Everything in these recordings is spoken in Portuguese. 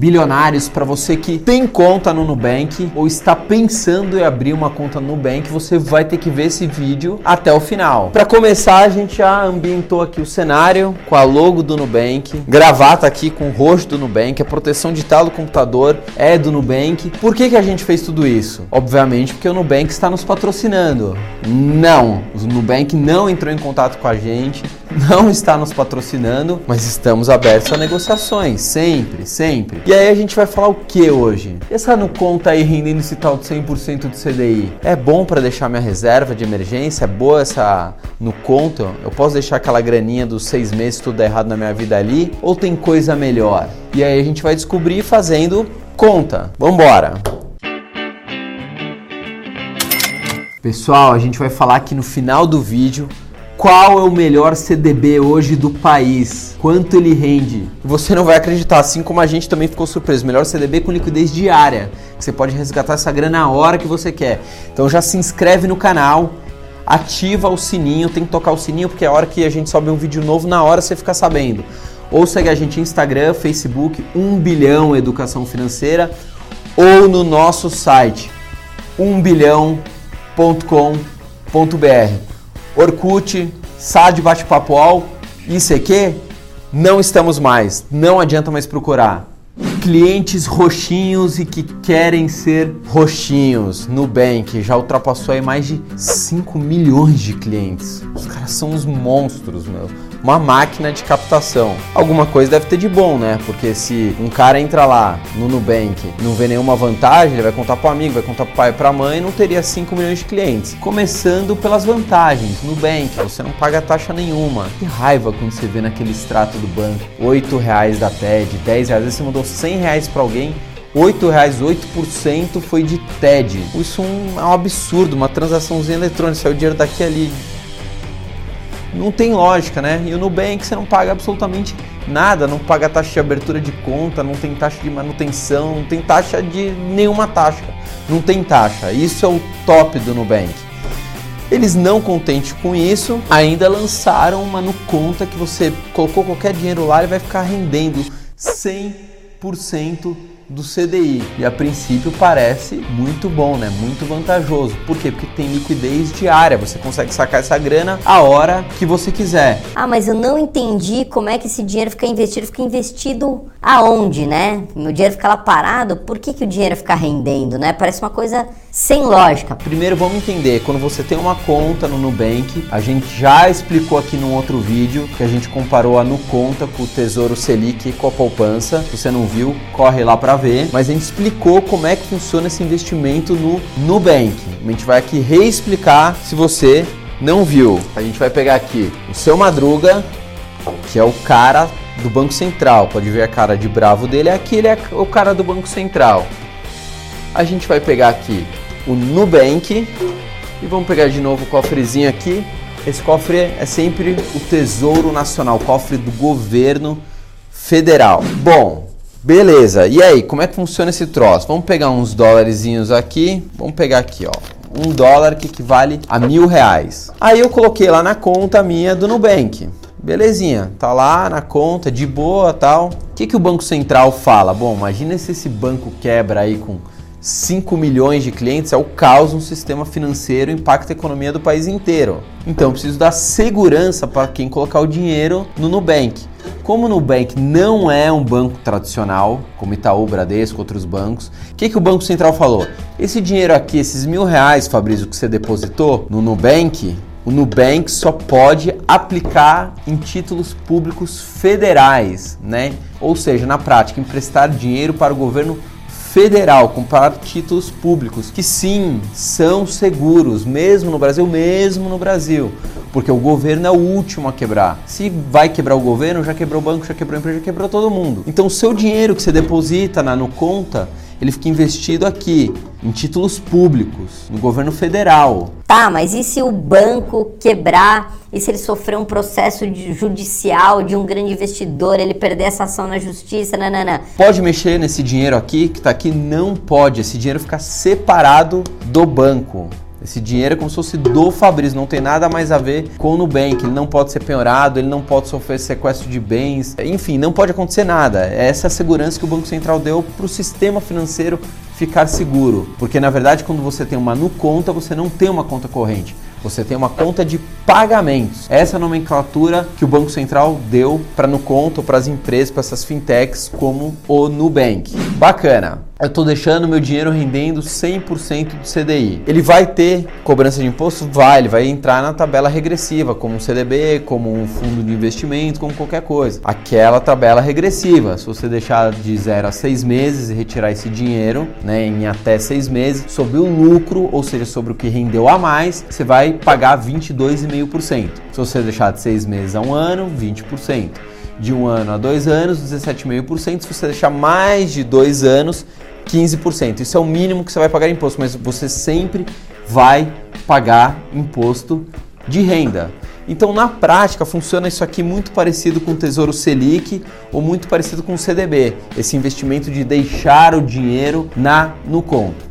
bilionários para você que tem conta no Nubank ou está pensando em abrir uma conta no Nubank, você vai ter que ver esse vídeo até o final. Para começar, a gente já ambientou aqui o cenário com a logo do Nubank, gravata aqui com o rosto do Nubank, a proteção tela do computador é do Nubank. Por que, que a gente fez tudo isso? Obviamente porque o Nubank está nos patrocinando. Não, o Nubank não entrou em contato com a gente, não está nos patrocinando, mas estamos abertos a negociações, sempre, sempre. E aí a gente vai falar o que hoje? Essa no conta aí rendendo esse tal de 100% de CDI, é bom para deixar minha reserva de emergência? É boa essa no conto? Eu posso deixar aquela graninha dos seis meses tudo errado na minha vida ali? Ou tem coisa melhor? E aí a gente vai descobrir fazendo conta. Vambora! Pessoal, a gente vai falar aqui no final do vídeo qual é o melhor CDB hoje do país, quanto ele rende. Você não vai acreditar, assim como a gente também ficou surpreso. Melhor CDB com liquidez diária, você pode resgatar essa grana a hora que você quer. Então já se inscreve no canal, ativa o sininho, tem que tocar o sininho porque é a hora que a gente sobe um vídeo novo, na hora você fica sabendo. Ou segue a gente no Instagram, Facebook, 1 bilhão educação financeira ou no nosso site 1 bilhão.com www.bate-papo.com.br Orkut, SAD Bate-Papo All, ICQ, não estamos mais, não adianta mais procurar. Clientes roxinhos e que querem ser roxinhos. Nubank já ultrapassou aí mais de 5 milhões de clientes. Os caras são uns monstros, meu uma máquina de captação. Alguma coisa deve ter de bom, né? Porque se um cara entra lá no Nubank não vê nenhuma vantagem, ele vai contar para o amigo, vai contar para o pai para a mãe, não teria 5 milhões de clientes. Começando pelas vantagens. Nubank, você não paga taxa nenhuma. Que raiva quando você vê naquele extrato do banco, 8 reais da TED, 10 reais, você mandou 100 reais para alguém, 8 reais, 8% foi de TED. Isso é um absurdo, uma transaçãozinha eletrônica, saiu dinheiro daqui ali, não tem lógica, né? E o Nubank você não paga absolutamente nada, não paga taxa de abertura de conta, não tem taxa de manutenção, não tem taxa de nenhuma taxa. Não tem taxa. Isso é o top do Nubank. Eles não contentes com isso, ainda lançaram uma no conta que você colocou qualquer dinheiro lá e vai ficar rendendo 100% do CDI. E a princípio parece muito bom, né? Muito vantajoso. Por quê? Porque tem liquidez diária, você consegue sacar essa grana a hora que você quiser. Ah, mas eu não entendi como é que esse dinheiro fica investido. Fica investido aonde, né? Meu dinheiro fica lá parado, por que, que o dinheiro fica rendendo, né? Parece uma coisa sem lógica. Primeiro vamos entender, quando você tem uma conta no Nubank, a gente já explicou aqui num outro vídeo que a gente comparou a Nuconta com o Tesouro Selic com a poupança. Se você não viu, corre lá para ver. Mas a gente explicou como é que funciona esse investimento no Nubank. A gente vai aqui reexplicar se você não viu. A gente vai pegar aqui o seu Madruga, que é o cara do Banco Central. Pode ver a cara de bravo dele, aqui ele é o cara do Banco Central. A gente vai pegar aqui o Nubank e vamos pegar de novo o cofrezinho aqui. Esse cofre é sempre o Tesouro Nacional, o cofre do governo federal. Bom, beleza. E aí, como é que funciona esse troço? Vamos pegar uns dólarzinhos aqui. Vamos pegar aqui, ó. Um dólar que equivale a mil reais. Aí eu coloquei lá na conta minha do Nubank. Belezinha, tá lá na conta, de boa tal. O que, que o Banco Central fala? Bom, imagina se esse banco quebra aí com 5 milhões de clientes, é o caos no sistema financeiro, impacta a economia do país inteiro. Então eu preciso dar segurança para quem colocar o dinheiro no Nubank. Como o Nubank não é um banco tradicional, como Itaú, Bradesco, outros bancos, o que, que o Banco Central falou? Esse dinheiro aqui, esses mil reais, Fabrício, que você depositou no Nubank, o Nubank só pode aplicar em títulos públicos federais, né? Ou seja, na prática, emprestar dinheiro para o governo federal, comprar títulos públicos, que sim, são seguros, mesmo no Brasil, mesmo no Brasil, porque o governo é o último a quebrar. Se vai quebrar o governo, já quebrou o banco, já quebrou a empresa, já quebrou todo mundo. Então o seu dinheiro que você deposita na no conta, ele fica investido aqui, em títulos públicos, no governo federal. Tá, mas e se o banco quebrar e se ele sofrer um processo judicial de um grande investidor, ele perder essa ação na justiça, nanana? Pode mexer nesse dinheiro aqui, que está aqui? Não pode. Esse dinheiro fica separado do banco. Esse dinheiro é como se fosse do Fabrício, não tem nada mais a ver com o Nubank. Ele não pode ser penhorado, ele não pode sofrer sequestro de bens, enfim, não pode acontecer nada. Essa é a segurança que o Banco Central deu para o sistema financeiro ficar seguro. Porque na verdade, quando você tem uma no conta, você não tem uma conta corrente. Você tem uma conta de pagamentos. Essa é a nomenclatura que o Banco Central deu para no conta, para as empresas, para essas fintechs como o Nubank. Bacana eu estou deixando meu dinheiro rendendo 100% do CDI. Ele vai ter cobrança de imposto? Vai, ele vai entrar na tabela regressiva, como um CDB, como um fundo de investimento, como qualquer coisa. Aquela tabela regressiva, se você deixar de 0 a 6 meses e retirar esse dinheiro né, em até 6 meses, sobre o lucro, ou seja, sobre o que rendeu a mais, você vai pagar 22,5%. Se você deixar de 6 meses a um ano, 20% de um ano a dois anos, 17,5%. Se você deixar mais de dois anos, 15%. Isso é o mínimo que você vai pagar imposto, mas você sempre vai pagar imposto de renda. Então, na prática, funciona isso aqui muito parecido com o Tesouro Selic ou muito parecido com o CDB, esse investimento de deixar o dinheiro na no conto.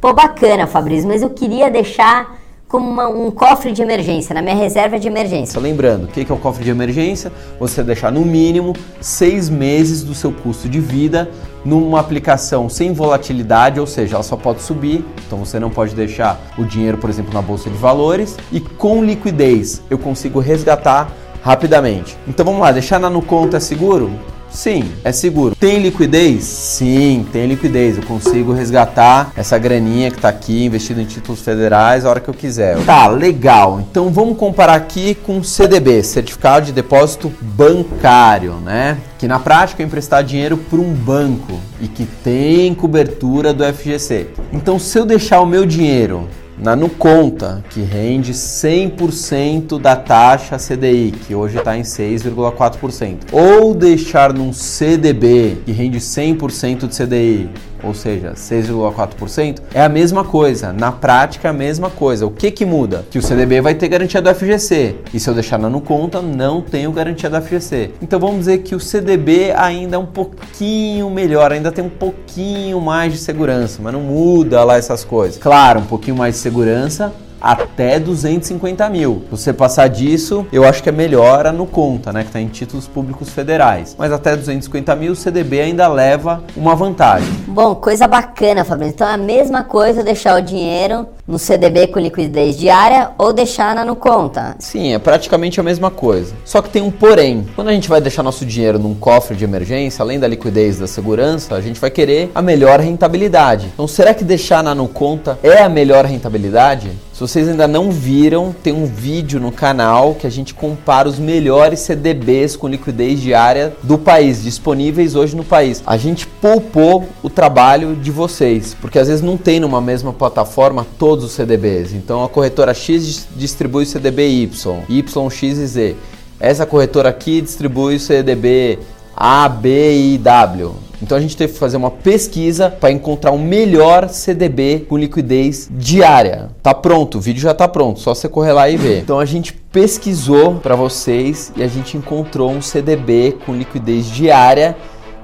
Pô, bacana, Fabrício, mas eu queria deixar como uma, um cofre de emergência, na minha reserva de emergência. Lembrando, o que é o cofre de emergência? Você deixar no mínimo seis meses do seu custo de vida numa aplicação sem volatilidade, ou seja, ela só pode subir, então você não pode deixar o dinheiro, por exemplo, na bolsa de valores, e com liquidez eu consigo resgatar rapidamente. Então vamos lá, deixar na no conta é seguro? Sim, é seguro. Tem liquidez? Sim, tem liquidez. Eu consigo resgatar essa graninha que está aqui investido em títulos federais a hora que eu quiser. Tá, legal. Então vamos comparar aqui com CDB, Certificado de Depósito Bancário, né? Que na prática é emprestar dinheiro para um banco e que tem cobertura do FGC. Então se eu deixar o meu dinheiro na Nuconta, que rende 100% da taxa CDI, que hoje está em 6,4%, ou deixar num CDB, que rende 100% de CDI, ou seja, 6,4%, é a mesma coisa. Na prática, é a mesma coisa. O que, que muda? Que o CDB vai ter garantia do FGC. E se eu deixar na conta, não tenho garantia do FGC. Então vamos dizer que o CDB ainda é um pouquinho melhor, ainda tem um pouquinho mais de segurança, mas não muda lá essas coisas. Claro, um pouquinho mais de segurança, até 250 mil. Você passar disso, eu acho que é melhor a no conta, né? Que está em títulos públicos federais. Mas até 250 mil, o CDB ainda leva uma vantagem. Bom, coisa bacana, Fabrício. Então é a mesma coisa deixar o dinheiro no CDB com liquidez diária ou deixar na no conta. Sim, é praticamente a mesma coisa. Só que tem um porém. Quando a gente vai deixar nosso dinheiro num cofre de emergência, além da liquidez da segurança, a gente vai querer a melhor rentabilidade. Então, será que deixar na no conta é a melhor rentabilidade? Se vocês ainda não viram, tem um vídeo no canal que a gente compara os melhores CDBs com liquidez diária do país, disponíveis hoje no país. A gente poupou o trabalho de vocês, porque às vezes não tem numa mesma plataforma todos os CDBs. Então a corretora X distribui o CDB Y, Y, X e Z. Essa corretora aqui distribui o CDB A, B e W. Então a gente teve que fazer uma pesquisa para encontrar o melhor CDB com liquidez diária. Tá pronto, o vídeo já tá pronto, só você correr lá e ver. Então a gente pesquisou para vocês e a gente encontrou um CDB com liquidez diária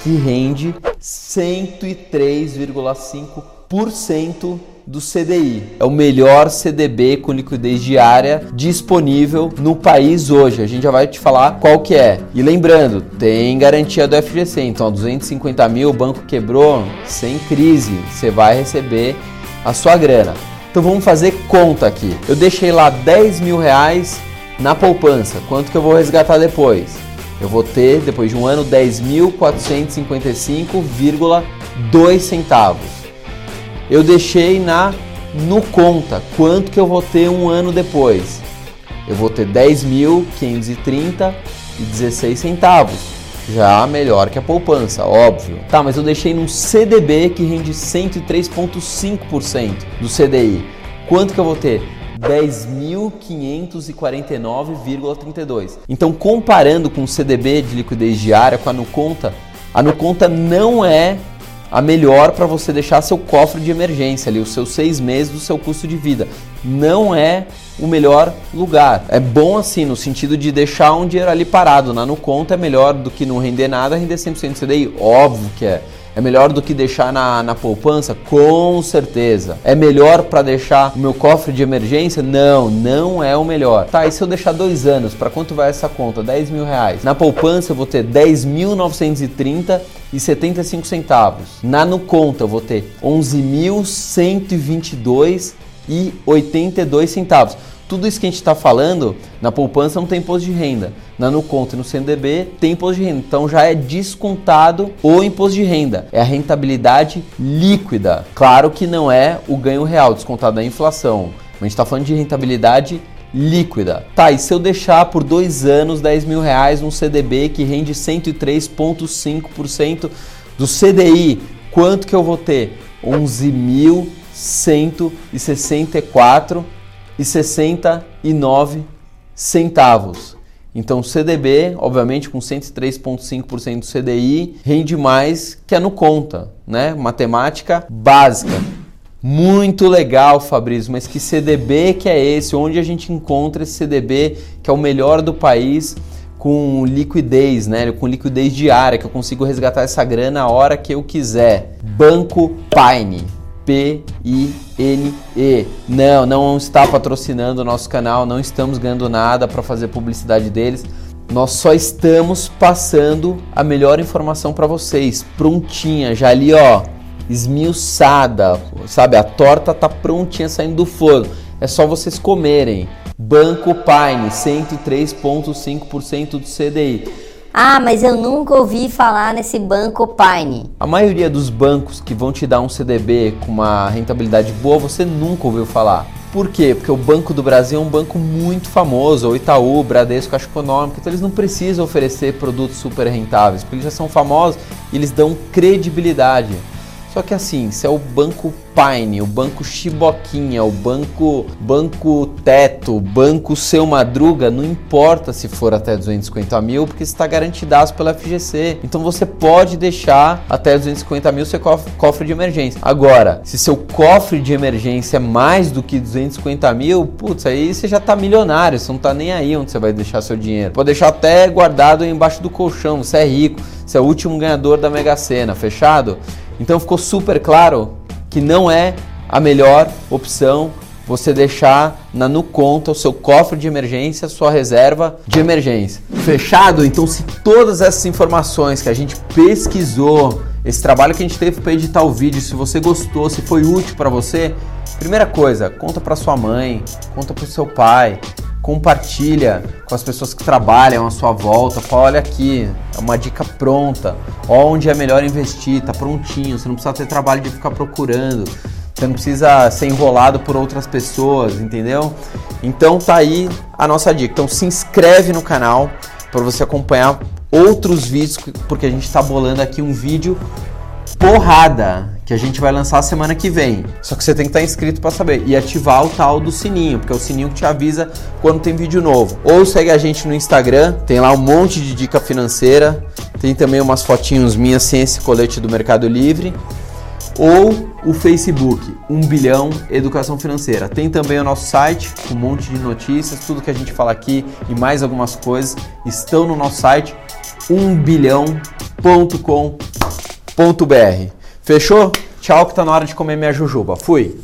que rende 103,5% do CDI. É o melhor CDB com liquidez diária disponível no país hoje. A gente já vai te falar qual que é. E lembrando, tem garantia do FGC. Então, 250 mil, o banco quebrou, sem crise, você vai receber a sua grana. Então vamos fazer conta aqui. Eu deixei lá 10 mil reais na poupança. Quanto que eu vou resgatar depois? Eu vou ter, depois de um ano, 10.455,2 centavos eu deixei na no conta quanto que eu vou ter um ano depois. Eu vou ter 10.530 e 16 centavos. Já melhor que a poupança, óbvio. Tá, mas eu deixei num CDB que rende 103,5% do CDI. Quanto que eu vou ter? 10.549,32. Então, comparando com o CDB de liquidez diária com a Nuconta, a Nuconta não é a melhor para você deixar seu cofre de emergência ali, os seus seis meses do seu custo de vida. Não é o melhor lugar. É bom assim, no sentido de deixar um dinheiro ali parado na no conta é melhor do que não render nada, render 100% CDI. Óbvio que é. É melhor do que deixar na, na poupança? Com certeza. É melhor para deixar o meu cofre de emergência? Não, não é o melhor. Tá, e se eu deixar dois anos, para quanto vai essa conta? 10 mil reais. Na poupança eu vou ter 10.930 e 75 centavos. Na no conta eu vou ter 11.122 e 82 centavos. Tudo isso que a gente está falando, na poupança não tem imposto de renda. Na no conta e no CNDB tem imposto de renda. Então já é descontado o imposto de renda. É a rentabilidade líquida. Claro que não é o ganho real, descontado da inflação. Mas a gente está falando de rentabilidade líquida. Tá, e se eu deixar por dois anos 10 mil reais num CDB que rende 103,5% do CDI, quanto que eu vou ter? 11.164 e 69 centavos. Então, CDB, obviamente, com 103,5% do CDI, rende mais que a no conta, né? Matemática básica. Muito legal, Fabrício, mas que CDB que é esse? Onde a gente encontra esse CDB que é o melhor do país com liquidez, né? Com liquidez diária, que eu consigo resgatar essa grana a hora que eu quiser. Banco Pine. P-I-N-E. Não, não está patrocinando o nosso canal, não estamos ganhando nada para fazer publicidade deles. Nós só estamos passando a melhor informação para vocês, prontinha, já ali ó, esmiuçada, sabe? A torta tá prontinha saindo do forno. É só vocês comerem. Banco Pine, 103,5% do CDI. Ah, mas eu nunca ouvi falar nesse banco Pine. A maioria dos bancos que vão te dar um CDB com uma rentabilidade boa, você nunca ouviu falar. Por quê? Porque o Banco do Brasil é um banco muito famoso, o Itaú, Bradesco, Caixa Econômica, então eles não precisam oferecer produtos super rentáveis, porque eles já são famosos e eles dão credibilidade. Só que assim, se é o banco Pine, o banco Chiboquinha, o banco banco Teto, banco Seu Madruga, não importa se for até 250 mil, porque está garantidaço pela FGC. Então você pode deixar até 250 mil seu cofre, de emergência. Agora, se seu cofre de emergência é mais do que 250 mil, putz, aí você já está milionário, você não está nem aí onde você vai deixar seu dinheiro. Pode deixar até guardado embaixo do colchão, você é rico, você é o último ganhador da Mega Sena, fechado? Então ficou super claro que não é a melhor opção você deixar na no conta o seu cofre de emergência, sua reserva de emergência. Fechado? Então, se todas essas informações que a gente pesquisou, esse trabalho que a gente teve para editar o vídeo, se você gostou, se foi útil para você, primeira coisa, conta para sua mãe, conta para o seu pai, compartilha com as pessoas que trabalham à sua volta. Fala, olha aqui, é uma dica pronta. Onde é melhor investir, tá prontinho. Você não precisa ter trabalho de ficar procurando. Você não precisa ser enrolado por outras pessoas, entendeu? Então tá aí a nossa dica. Então se inscreve no canal para você acompanhar outros vídeos, porque a gente está bolando aqui um vídeo porrada que a gente vai lançar semana que vem. Só que você tem que estar inscrito para saber e ativar o tal do sininho, porque é o sininho que te avisa quando tem vídeo novo. Ou segue a gente no Instagram, tem lá um monte de dica financeira, tem também umas fotinhos minhas sem esse colete do Mercado Livre. Ou o Facebook, 1 bilhão Educação Financeira. Tem também o nosso site, com um monte de notícias, tudo que a gente fala aqui e mais algumas coisas estão no nosso site, 1bilhão.com.br. Fechou? Tchau que tá na hora de comer minha jujuba. Fui!